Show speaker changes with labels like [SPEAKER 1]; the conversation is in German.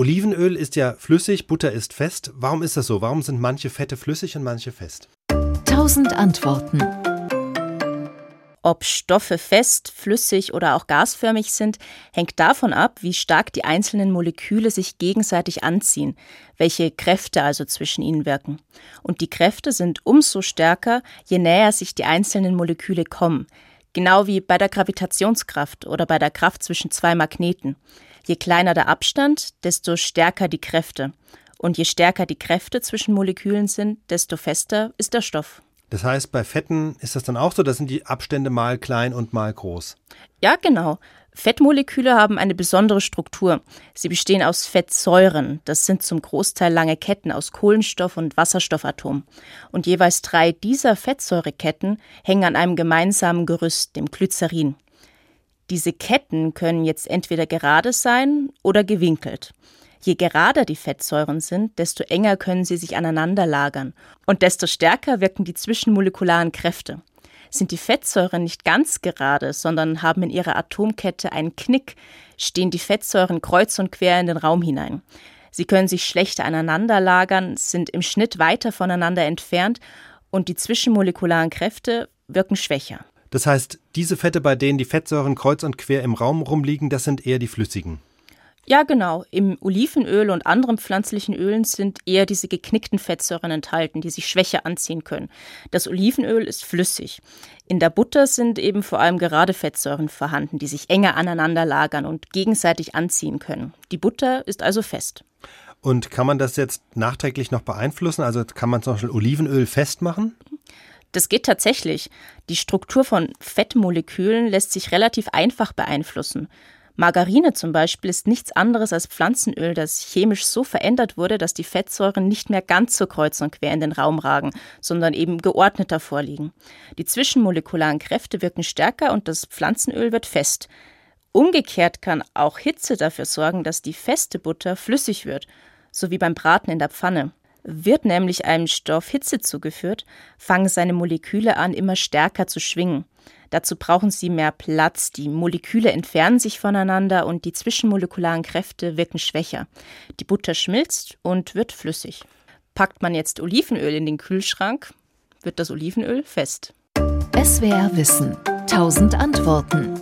[SPEAKER 1] Olivenöl ist ja flüssig, Butter ist fest. Warum ist das so? Warum sind manche Fette flüssig und manche fest?
[SPEAKER 2] Tausend Antworten.
[SPEAKER 3] Ob Stoffe fest, flüssig oder auch gasförmig sind, hängt davon ab, wie stark die einzelnen Moleküle sich gegenseitig anziehen, welche Kräfte also zwischen ihnen wirken. Und die Kräfte sind umso stärker, je näher sich die einzelnen Moleküle kommen, genau wie bei der Gravitationskraft oder bei der Kraft zwischen zwei Magneten. Je kleiner der Abstand, desto stärker die Kräfte. Und je stärker die Kräfte zwischen Molekülen sind, desto fester ist der Stoff.
[SPEAKER 1] Das heißt, bei Fetten ist das dann auch so, da sind die Abstände mal klein und mal groß.
[SPEAKER 3] Ja, genau. Fettmoleküle haben eine besondere Struktur. Sie bestehen aus Fettsäuren. Das sind zum Großteil lange Ketten aus Kohlenstoff- und Wasserstoffatom. Und jeweils drei dieser Fettsäureketten hängen an einem gemeinsamen Gerüst, dem Glycerin. Diese Ketten können jetzt entweder gerade sein oder gewinkelt. Je gerader die Fettsäuren sind, desto enger können sie sich aneinander lagern und desto stärker wirken die zwischenmolekularen Kräfte. Sind die Fettsäuren nicht ganz gerade, sondern haben in ihrer Atomkette einen Knick, stehen die Fettsäuren kreuz und quer in den Raum hinein. Sie können sich schlechter aneinander lagern, sind im Schnitt weiter voneinander entfernt und die zwischenmolekularen Kräfte wirken schwächer.
[SPEAKER 1] Das heißt, diese Fette, bei denen die Fettsäuren kreuz und quer im Raum rumliegen, das sind eher die flüssigen.
[SPEAKER 3] Ja, genau. Im Olivenöl und anderen pflanzlichen Ölen sind eher diese geknickten Fettsäuren enthalten, die sich schwächer anziehen können. Das Olivenöl ist flüssig. In der Butter sind eben vor allem gerade Fettsäuren vorhanden, die sich enger aneinander lagern und gegenseitig anziehen können. Die Butter ist also fest.
[SPEAKER 1] Und kann man das jetzt nachträglich noch beeinflussen? Also kann man zum Beispiel Olivenöl festmachen?
[SPEAKER 3] Das geht tatsächlich. Die Struktur von Fettmolekülen lässt sich relativ einfach beeinflussen. Margarine zum Beispiel ist nichts anderes als Pflanzenöl, das chemisch so verändert wurde, dass die Fettsäuren nicht mehr ganz so kreuz und quer in den Raum ragen, sondern eben geordneter vorliegen. Die zwischenmolekularen Kräfte wirken stärker und das Pflanzenöl wird fest. Umgekehrt kann auch Hitze dafür sorgen, dass die feste Butter flüssig wird, so wie beim Braten in der Pfanne. Wird nämlich einem Stoff Hitze zugeführt, fangen seine Moleküle an, immer stärker zu schwingen. Dazu brauchen sie mehr Platz, die Moleküle entfernen sich voneinander und die zwischenmolekularen Kräfte wirken schwächer. Die Butter schmilzt und wird flüssig. Packt man jetzt Olivenöl in den Kühlschrank, wird das Olivenöl fest.
[SPEAKER 2] SWR Wissen. Tausend Antworten.